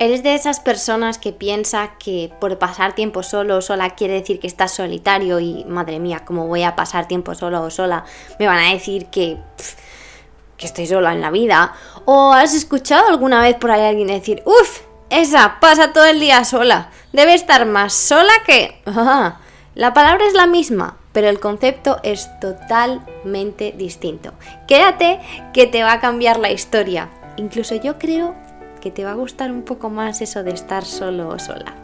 ¿Eres de esas personas que piensa que por pasar tiempo solo o sola quiere decir que estás solitario y madre mía, como voy a pasar tiempo solo o sola? Me van a decir que, que estoy sola en la vida. ¿O has escuchado alguna vez por ahí alguien decir, uff, esa pasa todo el día sola? Debe estar más sola que... la palabra es la misma, pero el concepto es totalmente distinto. Quédate que te va a cambiar la historia. Incluso yo creo que te va a gustar un poco más eso de estar solo o sola.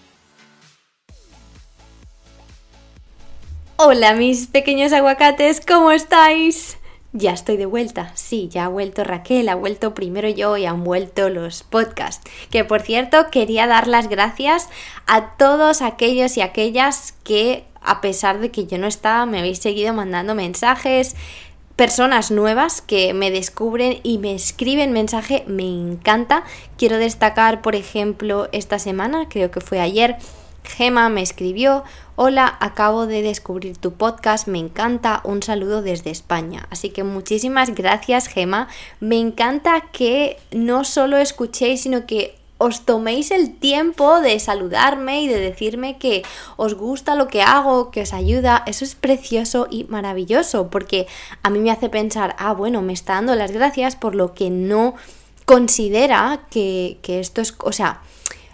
Hola mis pequeños aguacates, ¿cómo estáis? Ya estoy de vuelta, sí, ya ha vuelto Raquel, ha vuelto primero yo y han vuelto los podcasts. Que por cierto, quería dar las gracias a todos aquellos y aquellas que a pesar de que yo no estaba, me habéis seguido mandando mensajes, personas nuevas que me descubren y me escriben mensaje, me encanta. Quiero destacar, por ejemplo, esta semana, creo que fue ayer, Gema me escribió, hola, acabo de descubrir tu podcast, me encanta, un saludo desde España. Así que muchísimas gracias Gema, me encanta que no solo escuchéis, sino que os toméis el tiempo de saludarme y de decirme que os gusta lo que hago, que os ayuda, eso es precioso y maravilloso, porque a mí me hace pensar, ah, bueno, me está dando las gracias por lo que no considera que, que esto es, o sea,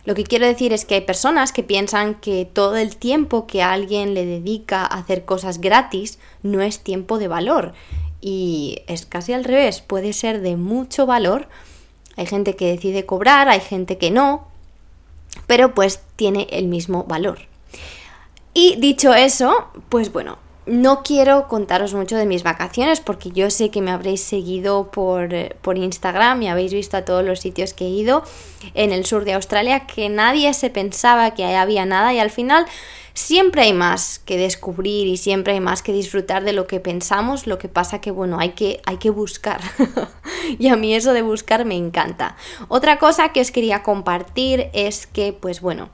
lo que quiero decir es que hay personas que piensan que todo el tiempo que alguien le dedica a hacer cosas gratis no es tiempo de valor. Y es casi al revés, puede ser de mucho valor hay gente que decide cobrar, hay gente que no, pero pues tiene el mismo valor. Y dicho eso, pues bueno, no quiero contaros mucho de mis vacaciones porque yo sé que me habréis seguido por, por, Instagram y habéis visto a todos los sitios que he ido en el sur de Australia que nadie se pensaba que había nada y al final Siempre hay más que descubrir y siempre hay más que disfrutar de lo que pensamos, lo que pasa que bueno, hay que, hay que buscar. y a mí eso de buscar me encanta. Otra cosa que os quería compartir es que pues bueno,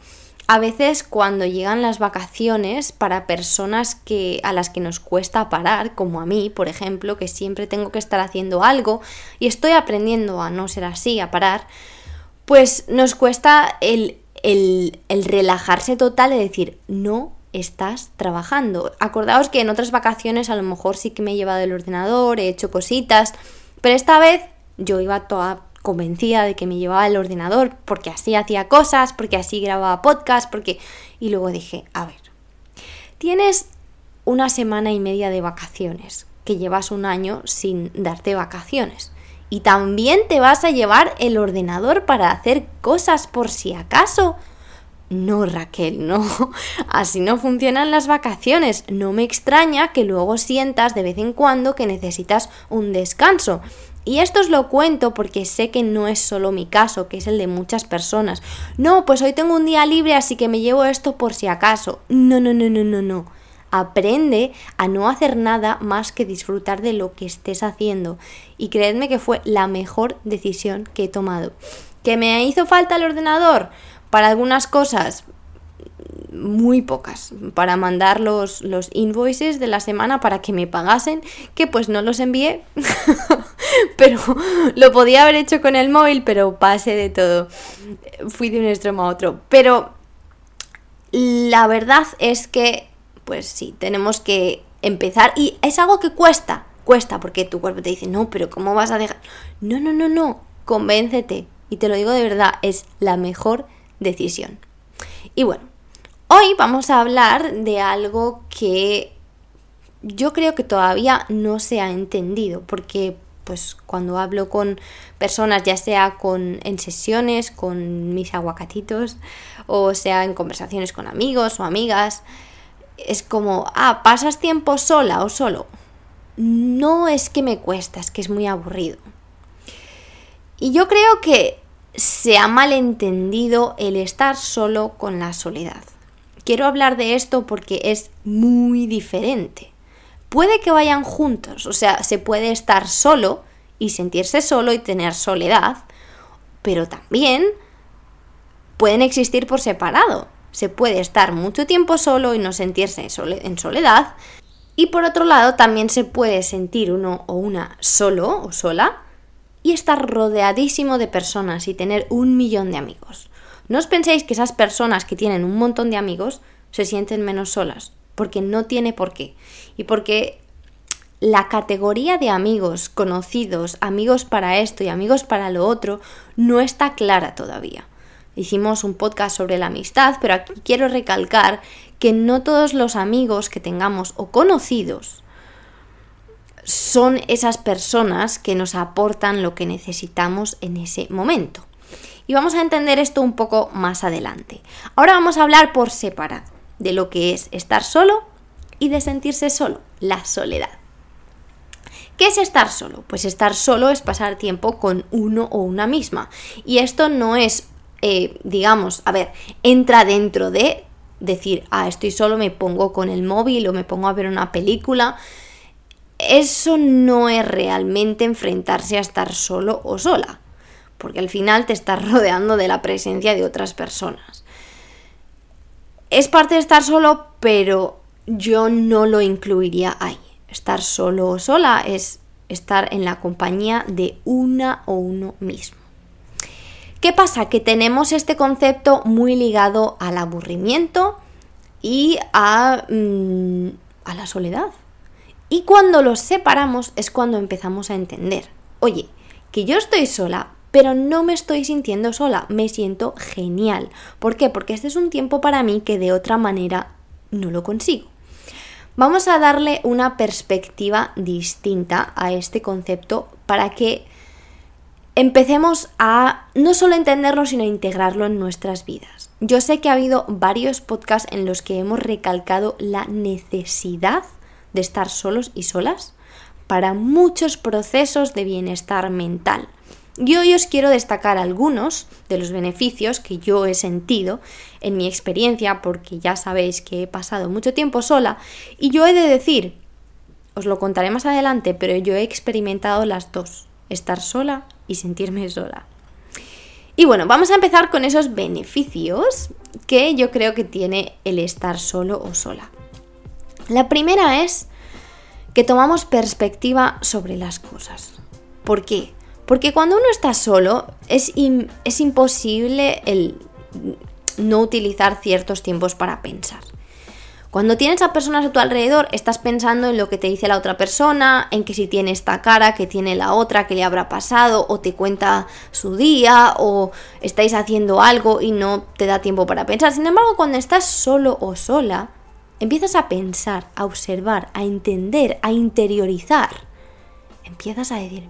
a veces cuando llegan las vacaciones para personas que a las que nos cuesta parar, como a mí, por ejemplo, que siempre tengo que estar haciendo algo y estoy aprendiendo a no ser así, a parar, pues nos cuesta el el, relajarse total de decir, no estás trabajando. Acordaos que en otras vacaciones a lo mejor sí que me he llevado el ordenador, he hecho cositas, pero esta vez yo iba toda convencida de que me llevaba el ordenador porque así hacía cosas, porque así grababa podcast, porque... Y luego dije, a ver, tienes una semana y media de vacaciones, que llevas un año sin darte vacaciones. Y también te vas a llevar el ordenador para hacer cosas por si acaso. No, Raquel, no. Así no funcionan las vacaciones. No me extraña que luego sientas de vez en cuando que necesitas un descanso. Y esto os lo cuento porque sé que no es solo mi caso, que es el de muchas personas. No, pues hoy tengo un día libre, así que me llevo esto por si acaso. No, no, no, no, no, no aprende a no hacer nada más que disfrutar de lo que estés haciendo. Y creedme que fue la mejor decisión que he tomado. ¿Que me hizo falta el ordenador? Para algunas cosas, muy pocas para mandar los, los, invoices de la semana para que me pagasen, que pues no los envié, pero lo podía haber hecho con el móvil, pero pase de todo, fui de un extremo a otro. Pero la verdad es que pues sí, tenemos que empezar y es algo que cuesta, cuesta porque tu cuerpo te dice, no, pero ¿cómo vas a dejar? No, no, no, no, convéncete y te lo digo de verdad, es la mejor decisión. Y bueno, hoy vamos a hablar de algo que yo creo que todavía no se ha entendido porque pues cuando hablo con personas, ya sea con, en sesiones con mis aguacatitos, o sea en conversaciones con amigos o amigas, es como, ah, pasas tiempo sola o solo. No es que me cuesta, es que es muy aburrido. Y yo creo que se ha malentendido el estar solo con la soledad. Quiero hablar de esto porque es muy diferente. Puede que vayan juntos, o sea, se puede estar solo y sentirse solo y tener soledad, pero también pueden existir por separado. Se puede estar mucho tiempo solo y no sentirse en soledad. Y por otro lado, también se puede sentir uno o una solo o sola y estar rodeadísimo de personas y tener un millón de amigos. No os penséis que esas personas que tienen un montón de amigos se sienten menos solas, porque no tiene por qué. Y porque la categoría de amigos conocidos, amigos para esto y amigos para lo otro, no está clara todavía. Hicimos un podcast sobre la amistad, pero aquí quiero recalcar que no todos los amigos que tengamos o conocidos son esas personas que nos aportan lo que necesitamos en ese momento. Y vamos a entender esto un poco más adelante. Ahora vamos a hablar por separado de lo que es estar solo y de sentirse solo, la soledad. ¿Qué es estar solo? Pues estar solo es pasar tiempo con uno o una misma. Y esto no es, eh, digamos, a ver, entra dentro de decir, ah, estoy solo, me pongo con el móvil o me pongo a ver una película. Eso no es realmente enfrentarse a estar solo o sola porque al final te estás rodeando de la presencia de otras personas. Es parte de estar solo, pero yo no lo incluiría ahí. Estar solo o sola es estar en la compañía de una o uno mismo. ¿Qué pasa? Que tenemos este concepto muy ligado al aburrimiento y a, mm, a la soledad. Y cuando los separamos es cuando empezamos a entender, oye, que yo estoy sola, pero no me estoy sintiendo sola, me siento genial. ¿Por qué? Porque este es un tiempo para mí que de otra manera no lo consigo. Vamos a darle una perspectiva distinta a este concepto para que empecemos a no solo entenderlo, sino a integrarlo en nuestras vidas. Yo sé que ha habido varios podcasts en los que hemos recalcado la necesidad de estar solos y solas para muchos procesos de bienestar mental. Yo hoy os quiero destacar algunos de los beneficios que yo he sentido en mi experiencia, porque ya sabéis que he pasado mucho tiempo sola, y yo he de decir, os lo contaré más adelante, pero yo he experimentado las dos, estar sola y sentirme sola. Y bueno, vamos a empezar con esos beneficios que yo creo que tiene el estar solo o sola. La primera es que tomamos perspectiva sobre las cosas. ¿Por qué? Porque cuando uno está solo es, es imposible el no utilizar ciertos tiempos para pensar. Cuando tienes a personas a tu alrededor, estás pensando en lo que te dice la otra persona, en que si tiene esta cara, que tiene la otra, que le habrá pasado, o te cuenta su día, o estáis haciendo algo y no te da tiempo para pensar. Sin embargo, cuando estás solo o sola, empiezas a pensar, a observar, a entender, a interiorizar. Empiezas a decir,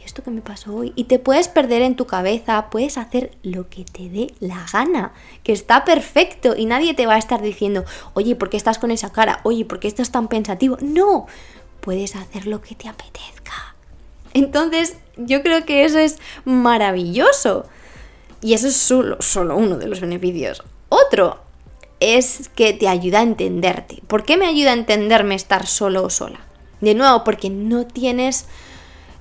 mm, esto que me pasó hoy? Y te puedes perder en tu cabeza, puedes hacer lo que te dé la gana, que está perfecto y nadie te va a estar diciendo, oye, ¿por qué estás con esa cara? Oye, ¿por qué estás tan pensativo? No, puedes hacer lo que te apetezca. Entonces, yo creo que eso es maravilloso. Y eso es solo, solo uno de los beneficios. Otro es que te ayuda a entenderte. ¿Por qué me ayuda a entenderme estar solo o sola? De nuevo, porque no tienes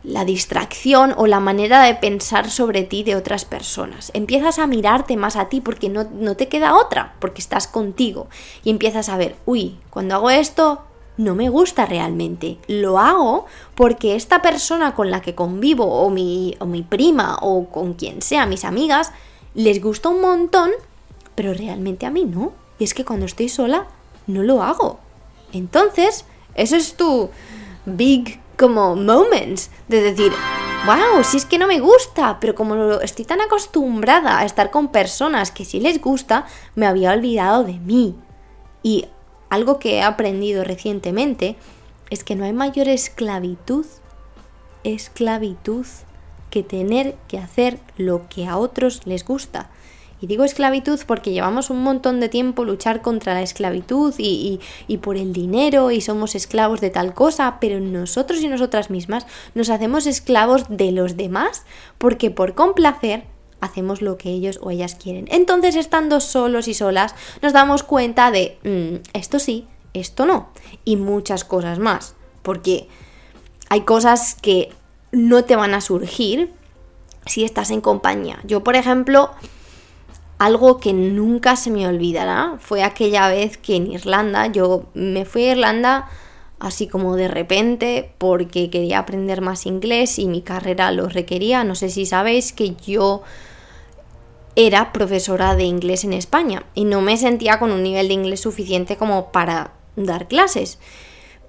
la distracción o la manera de pensar sobre ti de otras personas. Empiezas a mirarte más a ti porque no, no, te queda otra, porque estás contigo. Y empiezas a ver, uy, cuando hago esto no me gusta realmente. Lo hago porque esta persona con la que convivo, o mi, o mi prima, o con quien sea, mis amigas, les gusta un montón, pero realmente a mí no. Y es que cuando estoy sola, no lo hago. Entonces, eso es tu big como moments de decir, wow, si es que no me gusta, pero como estoy tan acostumbrada a estar con personas que sí les gusta, me había olvidado de mí. Y algo que he aprendido recientemente es que no hay mayor esclavitud, esclavitud, que tener que hacer lo que a otros les gusta. Y digo esclavitud porque llevamos un montón de tiempo luchar contra la esclavitud y, por el dinero y somos esclavos de tal cosa, pero nosotros y nosotras mismas nos hacemos esclavos de los demás porque por complacer hacemos lo que ellos o ellas quieren. Entonces, estando solos y solas, nos damos cuenta de mm, esto sí, esto no, y muchas cosas más, porque hay cosas que no te van a surgir si estás en compañía. Yo, por ejemplo, algo que nunca se me olvidará fue aquella vez que en Irlanda, yo me fui a Irlanda así como de repente porque quería aprender más inglés y mi carrera lo requería. No sé si sabéis que yo era profesora de inglés en España y no me sentía con un nivel de inglés suficiente como para dar clases.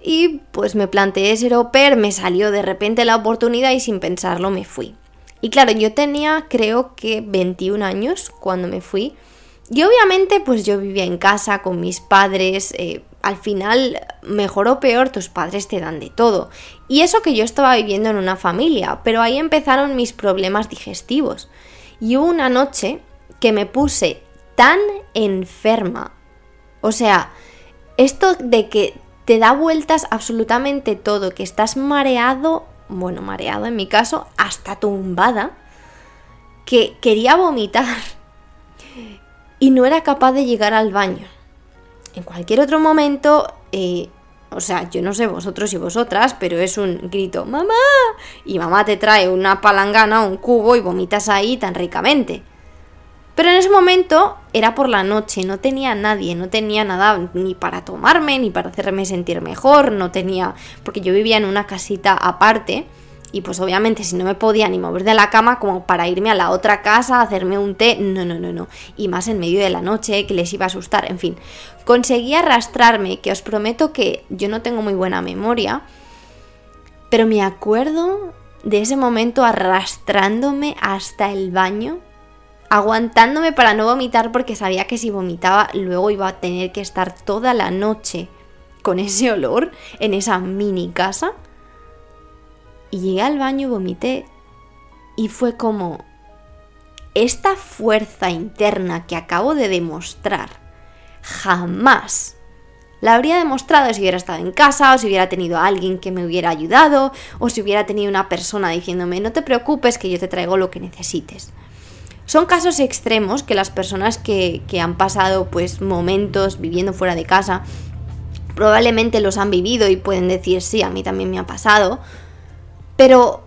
Y pues me planteé ser au pair, me salió de repente la oportunidad y sin pensarlo me fui. Y claro, yo tenía creo que 21 años cuando me fui. Y obviamente pues yo vivía en casa con mis padres. Eh, al final, mejor o peor, tus padres te dan de todo. Y eso que yo estaba viviendo en una familia, pero ahí empezaron mis problemas digestivos. Y hubo una noche que me puse tan enferma. O sea, esto de que te da vueltas absolutamente todo, que estás mareado, bueno, mareado en mi caso, hasta tumbada, que quería vomitar y no era capaz de llegar al baño. En cualquier otro momento, eh, o sea, yo no sé vosotros y vosotras, pero es un grito, mamá, y mamá te trae una palangana, un cubo y vomitas ahí tan ricamente. Pero en ese momento era por la noche, no tenía nadie, no tenía nada ni para tomarme, ni para hacerme sentir mejor, no tenía, porque yo vivía en una casita aparte y pues obviamente si no me podía ni mover de la cama como para irme a la otra casa, hacerme un té, no, no, no, no, y más en medio de la noche que les iba a asustar, en fin, conseguí arrastrarme, que os prometo que yo no tengo muy buena memoria, pero me acuerdo de ese momento arrastrándome hasta el baño aguantándome para no vomitar porque sabía que si vomitaba luego iba a tener que estar toda la noche con ese olor en esa mini casa. Y llegué al baño y vomité. Y fue como, esta fuerza interna que acabo de demostrar, jamás la habría demostrado si hubiera estado en casa, o si hubiera tenido a alguien que me hubiera ayudado, o si hubiera tenido una persona diciéndome, no te preocupes que yo te traigo lo que necesites. Son casos extremos que las personas que, han pasado pues momentos viviendo fuera de casa probablemente los han vivido y pueden decir sí, a mí también me ha pasado. Pero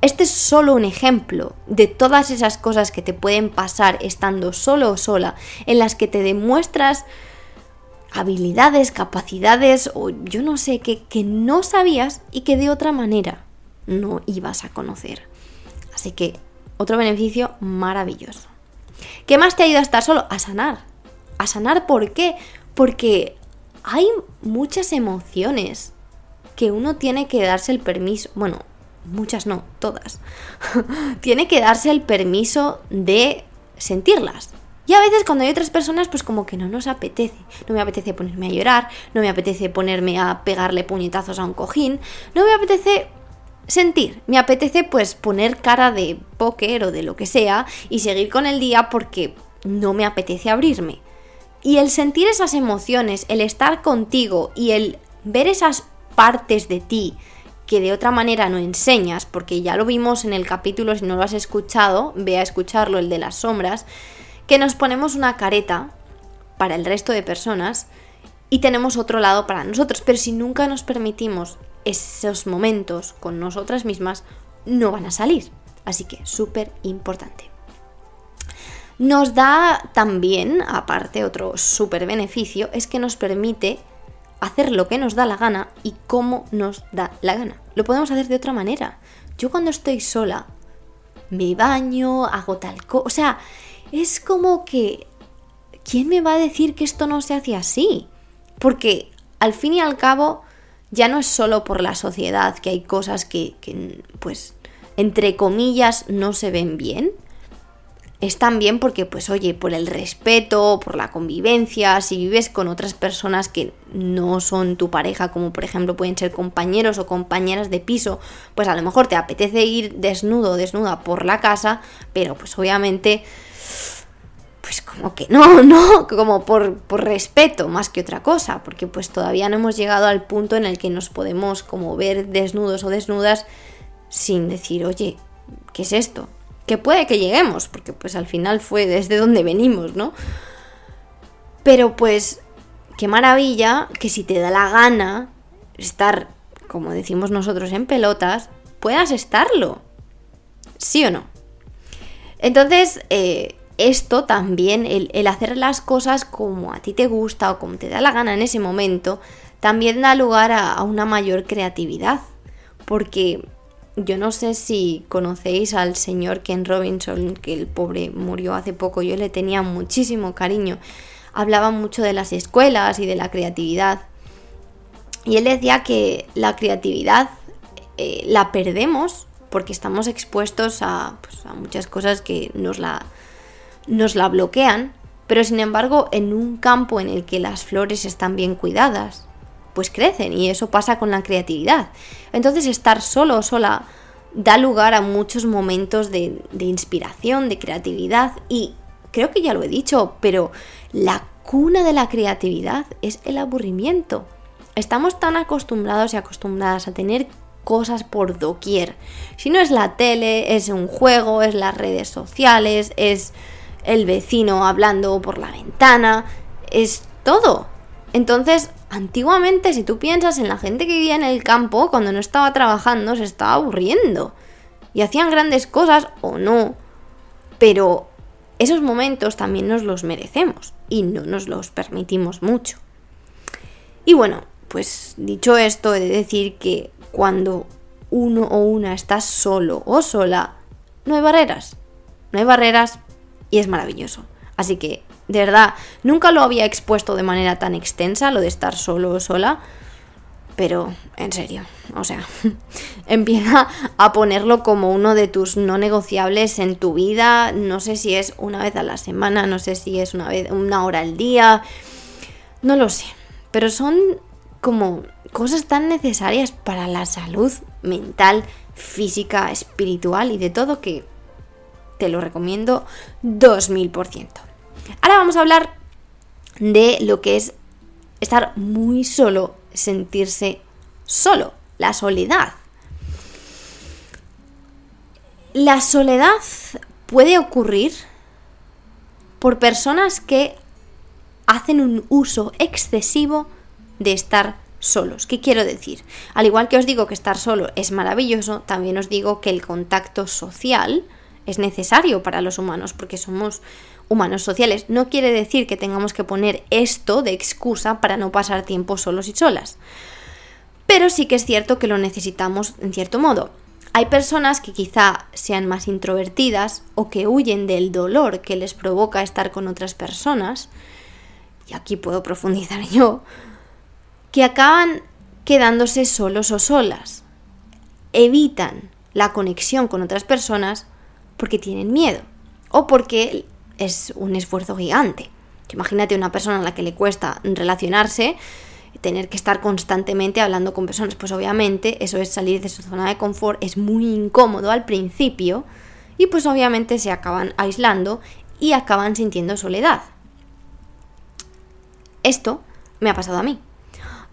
este es solo un ejemplo de todas esas cosas que te pueden pasar estando solo o sola, en las que te demuestras habilidades, capacidades o yo no sé qué que no sabías y que de otra manera no ibas a conocer. Así que otro beneficio maravilloso. ¿Qué más te ayuda a estar solo? A sanar. ¿A sanar por qué? Porque hay muchas emociones que uno tiene que darse el permiso, bueno, muchas no, todas, tiene que darse el permiso de sentirlas. Y a veces cuando hay otras personas, pues como que no nos apetece. No me apetece ponerme a llorar, no me apetece ponerme a pegarle puñetazos a un cojín, no me apetece sentir. Me apetece pues poner cara de póker o de lo que sea y seguir con el día porque no me apetece abrirme. Y el sentir esas emociones, el estar contigo y el ver esas partes de ti que de otra manera no enseñas, porque ya lo vimos en el capítulo, si no lo has escuchado, ve a escucharlo, el de las sombras, que nos ponemos una careta para el resto de personas y tenemos otro lado para nosotros, pero si nunca nos permitimos esos momentos con nosotras mismas no van a salir. Así que súper importante. Nos da también, aparte otro súper beneficio, es que nos permite hacer lo que nos da la gana y cómo nos da la gana. Lo podemos hacer de otra manera. Yo cuando estoy sola, me baño, hago tal cosa. O sea, es como que... ¿Quién me va a decir que esto no se hace así? Porque al fin y al cabo ya no es solo por la sociedad que hay cosas que, pues, entre comillas, no se ven bien. Es también porque, pues, oye, por el respeto, por la convivencia, si vives con otras personas que no son tu pareja, como por ejemplo pueden ser compañeros o compañeras de piso, pues a lo mejor te apetece ir desnudo o desnuda por la casa, pero pues obviamente pues como que no, no, como por, por, respeto más que otra cosa, porque pues todavía no hemos llegado al punto en el que nos podemos como ver desnudos o desnudas sin decir, oye, ¿qué es esto? que puede que lleguemos, porque pues al final fue desde donde venimos, ¿no? Pero pues qué maravilla que si te da la gana estar, como decimos nosotros, en pelotas, puedas estarlo. ¿Sí o no? Entonces, eh, esto también, el, hacer las cosas como a ti te gusta o como te da la gana en ese momento, también da lugar a, una mayor creatividad. Porque yo no sé si conocéis al señor Ken Robinson, que el pobre murió hace poco, yo le tenía muchísimo cariño. Hablaba mucho de las escuelas y de la creatividad. Y él decía que la creatividad eh, la perdemos porque estamos expuestos pues, a, muchas cosas que nos la, nos la bloquean, pero sin embargo en un campo en el que las flores están bien cuidadas, pues crecen y eso pasa con la creatividad. Entonces estar solo o sola da lugar a muchos momentos de, inspiración, de creatividad y creo que ya lo he dicho, pero la cuna de la creatividad es el aburrimiento. Estamos tan acostumbrados y acostumbradas a tener cosas por doquier. Si no es la tele, es un juego, es las redes sociales, es el vecino hablando por la ventana, es todo. Entonces, antiguamente, si tú piensas en la gente que vivía en el campo, cuando no estaba trabajando, se estaba aburriendo. Y hacían grandes cosas o no. Pero esos momentos también nos los merecemos y no nos los permitimos mucho. Y bueno, pues dicho esto, he de decir que cuando uno o una está solo o sola, no hay barreras. No hay barreras y es maravilloso. Así que, de verdad, nunca lo había expuesto de manera tan extensa, lo de estar solo o sola. Pero, en serio, o sea, empieza a ponerlo como uno de tus no negociables en tu vida. No sé si es una vez a la semana, no sé si es una vez, una hora al día. No lo sé. Pero son como cosas tan necesarias para la salud mental, física, espiritual y de todo que te lo recomiendo 2000%. Ahora vamos a hablar de lo que es estar muy solo, sentirse solo, la soledad. La soledad puede ocurrir por personas que hacen un uso excesivo de estar solos. ¿Qué quiero decir? Al igual que os digo que estar solo es maravilloso, también os digo que el contacto social es necesario para los humanos porque somos humanos sociales. No quiere decir que tengamos que poner esto de excusa para no pasar tiempo solos y solas. Pero sí que es cierto que lo necesitamos en cierto modo. Hay personas que quizá sean más introvertidas o que huyen del dolor que les provoca estar con otras personas, y aquí puedo profundizar yo, que acaban quedándose solos o solas. Evitan la conexión con otras personas porque tienen miedo o porque es un esfuerzo gigante. Imagínate una persona a la que le cuesta relacionarse, tener que estar constantemente hablando con personas, pues obviamente eso es salir de su zona de confort, es muy incómodo al principio y pues obviamente se acaban aislando y acaban sintiendo soledad. Esto me ha pasado a mí.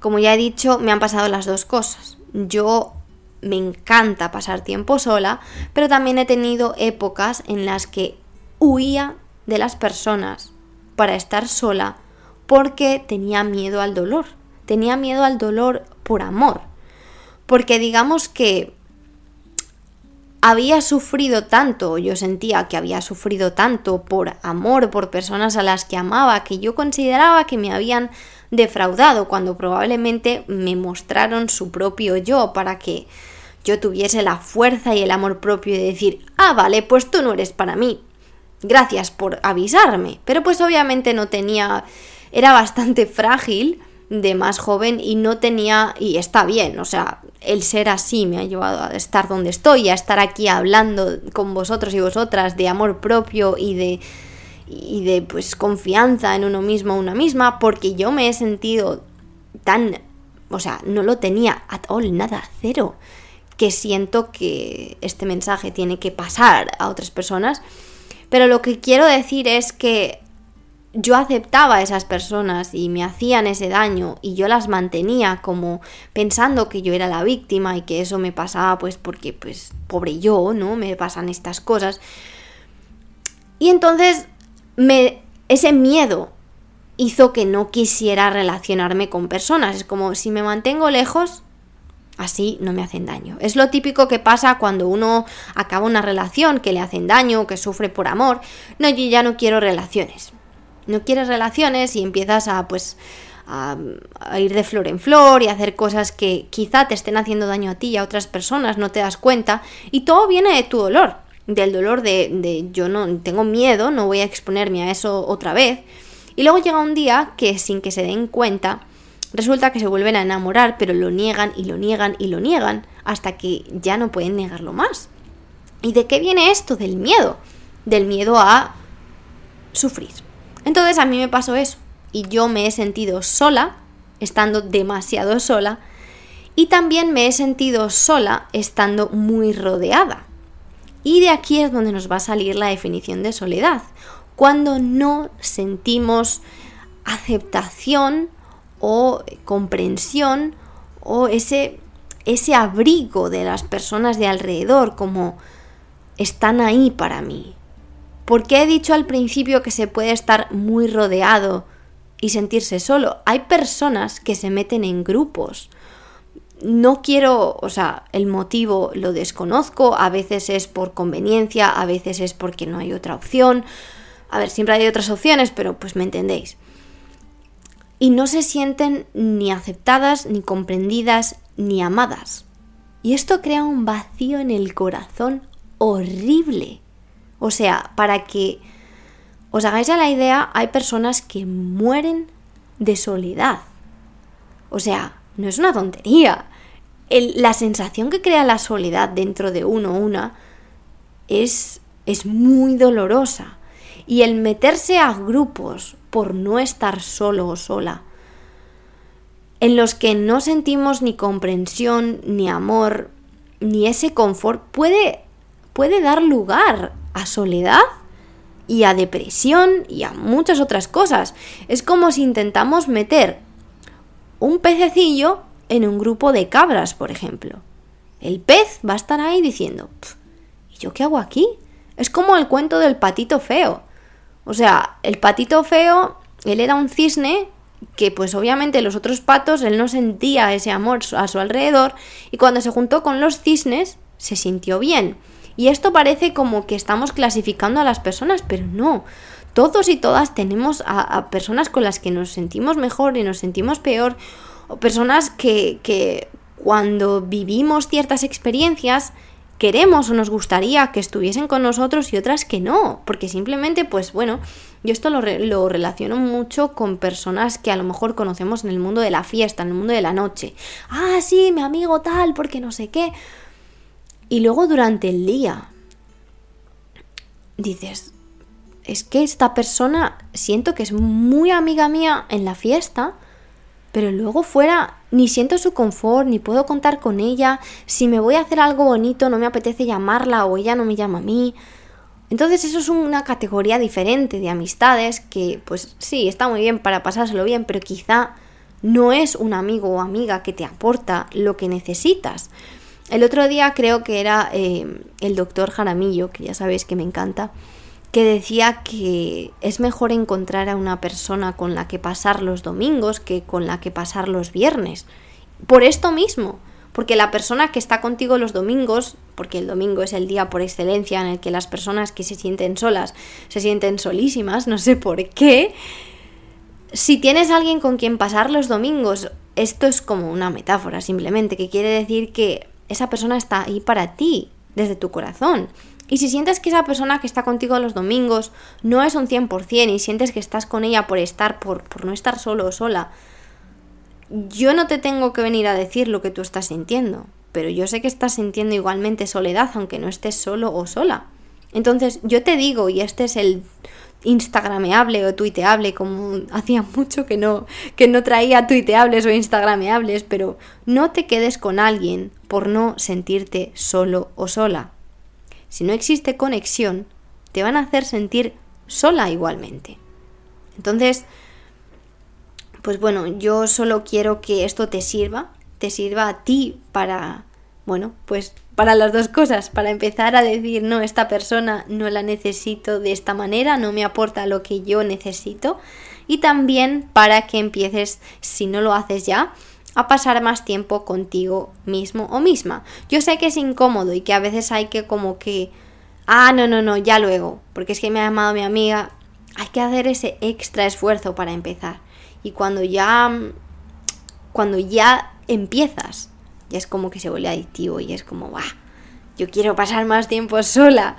Como ya he dicho, me han pasado las dos cosas. Yo me encanta pasar tiempo sola, pero también he tenido épocas en las que huía de las personas para estar sola porque tenía miedo al dolor. Tenía miedo al dolor por amor. Porque digamos que había sufrido tanto, yo sentía que había sufrido tanto por amor, por personas a las que amaba, que yo consideraba que me habían defraudado cuando probablemente me mostraron su propio yo para que yo tuviese la fuerza y el amor propio de decir, ah, vale, pues tú no eres para mí. Gracias por avisarme. Pero pues obviamente no tenía, era bastante frágil de más joven y no tenía, y está bien, o sea, el ser así me ha llevado a estar donde estoy, a estar aquí hablando con vosotros y vosotras de amor propio y de y de pues confianza en uno mismo o una misma, porque yo me he sentido tan, o sea, no lo tenía at all, nada, cero, que siento que este mensaje tiene que pasar a otras personas. Pero lo que quiero decir es que yo aceptaba a esas personas y me hacían ese daño y yo las mantenía como pensando que yo era la víctima y que eso me pasaba pues porque pues pobre yo, ¿no? Me pasan estas cosas. Y entonces me ese miedo hizo que no quisiera relacionarme con personas. Es como si me mantengo lejos, así no me hacen daño. Es lo típico que pasa cuando uno acaba una relación que le hacen daño, que sufre por amor. No, ya no quiero relaciones no quieres relaciones y empiezas a pues a, ir de flor en flor y hacer cosas que quizá te estén haciendo daño a ti y a otras personas, no te das cuenta y todo viene de tu dolor, del dolor de, de yo no tengo miedo, no voy a exponerme a eso otra vez. Y luego llega un día que sin que se den cuenta, resulta que se vuelven a enamorar, pero lo niegan y lo niegan y lo niegan hasta que ya no pueden negarlo más. ¿Y de qué viene esto? Del miedo. Del miedo a sufrir. Entonces a mí me pasó eso y yo me he sentido sola, estando demasiado sola, y también me he sentido sola estando muy rodeada. Y de aquí es donde nos va a salir la definición de soledad, cuando no sentimos aceptación o comprensión o ese, ese abrigo de las personas de alrededor como están ahí para mí, ¿Por qué he dicho al principio que se puede estar muy rodeado y sentirse solo? Hay personas que se meten en grupos. No quiero, o sea, el motivo lo desconozco, a veces es por conveniencia, a veces es porque no hay otra opción. A ver, siempre hay otras opciones, pero pues me entendéis. Y no se sienten ni aceptadas, ni comprendidas, ni amadas. Y esto crea un vacío en el corazón horrible. O sea, para que os hagáis a la idea, hay personas que mueren de soledad. O sea, no es una tontería. la sensación que crea la soledad dentro de uno una es, es muy dolorosa. Y el meterse a grupos por no estar solo o sola, en los que no sentimos ni comprensión, ni amor, ni ese confort, puede, puede dar lugar a soledad y a depresión y a muchas otras cosas. Es como si intentamos meter un pececillo en un grupo de cabras, por ejemplo. El pez va a estar ahí diciendo, ¿y yo qué hago aquí? Es como el cuento del patito feo. O sea, el patito feo, él era un cisne que pues obviamente los otros patos, él no sentía ese amor a su alrededor y cuando se juntó con los cisnes, se sintió bien. Y esto parece como que estamos clasificando a las personas, pero no. Todos y todas tenemos a, personas con las que nos sentimos mejor y nos sentimos peor, o personas que, que cuando vivimos ciertas experiencias queremos o nos gustaría que estuviesen con nosotros y otras que no, porque simplemente, pues bueno, yo esto lo, lo, relaciono mucho con personas que a lo mejor conocemos en el mundo de la fiesta, en el mundo de la noche. Ah, sí, mi amigo tal, porque no sé qué. Y luego durante el día dices, es que esta persona siento que es muy amiga mía en la fiesta, pero luego fuera ni siento su confort, ni puedo contar con ella, si me voy a hacer algo bonito no me apetece llamarla o ella no me llama a mí. Entonces eso es una categoría diferente de amistades que pues sí, está muy bien para pasárselo bien, pero quizá no es un amigo o amiga que te aporta lo que necesitas. El otro día creo que era eh, el doctor Jaramillo, que ya sabéis que me encanta, que decía que es mejor encontrar a una persona con la que pasar los domingos que con la que pasar los viernes. Por esto mismo, porque la persona que está contigo los domingos, porque el domingo es el día por excelencia en el que las personas que se sienten solas se sienten solísimas, no sé por qué, si tienes alguien con quien pasar los domingos, esto es como una metáfora simplemente, que quiere decir que esa persona está ahí para ti, desde tu corazón. Y si sientes que esa persona que está contigo los domingos no es un 100% y sientes que estás con ella por estar, por, por no estar solo o sola, yo no te tengo que venir a decir lo que tú estás sintiendo, pero yo sé que estás sintiendo igualmente soledad aunque no estés solo o sola. Entonces yo te digo, y este es el instagrameable o tuiteable, como hacía mucho que no, que no traía tuiteables o instagrameables, pero no te quedes con alguien por no sentirte solo o sola. Si no existe conexión, te van a hacer sentir sola igualmente. Entonces, pues bueno, yo solo quiero que esto te sirva, te sirva a ti para, bueno, pues para las dos cosas, para empezar a decir, no, esta persona no la necesito de esta manera, no me aporta lo que yo necesito, y también para que empieces, si no lo haces ya, a pasar más tiempo contigo mismo o misma. Yo sé que es incómodo y que a veces hay que como que, ah, no, no, no, ya luego, porque es que me ha llamado mi amiga, hay que hacer ese extra esfuerzo para empezar. Y cuando ya, cuando ya empiezas, ya es como que se vuelve adictivo y es como, ¡guau! Yo quiero pasar más tiempo sola,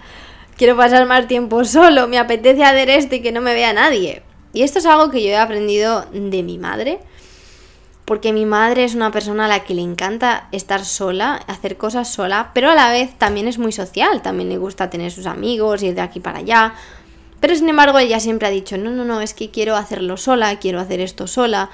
quiero pasar más tiempo solo, me apetece hacer esto y que no me vea nadie. Y esto es algo que yo he aprendido de mi madre, porque mi madre es una persona a la que le encanta estar sola, hacer cosas sola, pero a la vez también es muy social, también le gusta tener sus amigos, ir de aquí para allá. Pero sin embargo ella siempre ha dicho, no, no, no, es que quiero hacerlo sola, quiero hacer esto sola.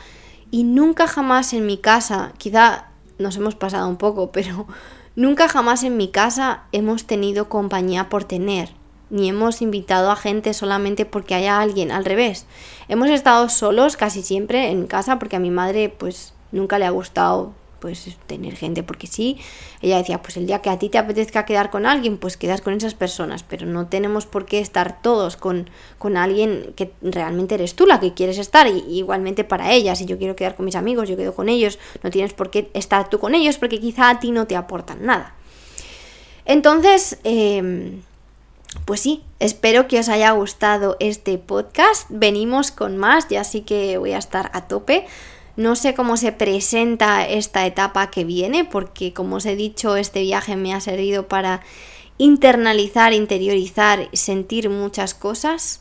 Y nunca jamás en mi casa, quizá nos hemos pasado un poco, pero nunca jamás en mi casa hemos tenido compañía por tener, ni hemos invitado a gente solamente porque haya alguien, al revés. Hemos estado solos casi siempre en casa porque a mi madre pues nunca le ha gustado pues tener gente porque sí. Ella decía, pues el día que a ti te apetezca quedar con alguien, pues quedas con esas personas, pero no tenemos por qué estar todos con, con alguien que realmente eres tú la que quieres estar, y, igualmente para ella, si yo quiero quedar con mis amigos, yo quedo con ellos, no tienes por qué estar tú con ellos porque quizá a ti no te aportan nada. Entonces, em, pues sí, espero que os haya gustado este podcast. Venimos con más, ya sí que voy a estar a tope. No sé cómo se presenta esta etapa que viene, porque como os he dicho, este viaje me ha servido para internalizar, interiorizar, sentir muchas cosas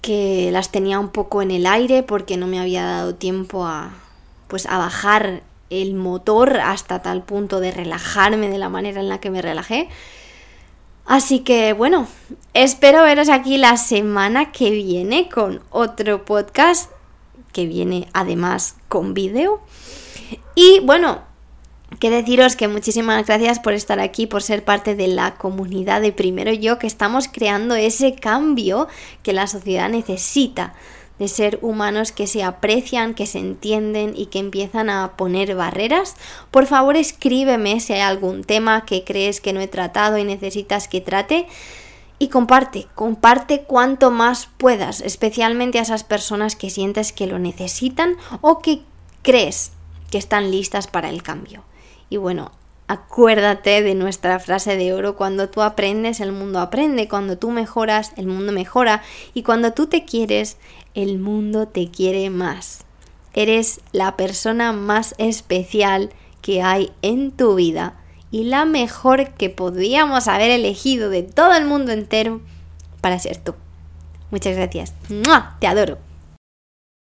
que las tenía un poco en el aire porque no me había dado tiempo a pues a bajar el motor hasta tal punto de relajarme de la manera en la que me relajé. Así que bueno, espero veros aquí la semana que viene con otro podcast que viene además con vídeo. Y bueno, que deciros que muchísimas gracias por estar aquí, por ser parte de la comunidad de Primero Yo, que estamos creando ese cambio que la sociedad necesita de ser humanos que se aprecian, que se entienden y que empiezan a poner barreras. Por favor, escríbeme si hay algún tema que crees que no he tratado y necesitas que trate y comparte, comparte cuanto más puedas, especialmente a esas personas que sientes que lo necesitan o que crees que están listas para el cambio. Y bueno, acuérdate de nuestra frase de oro, cuando tú aprendes, el mundo aprende, cuando tú mejoras, el mundo mejora, y cuando tú te quieres, el mundo te quiere más. Eres la persona más especial que hay en tu vida y la mejor que podríamos haber elegido de todo el mundo entero para ser tú. Muchas gracias. Te adoro.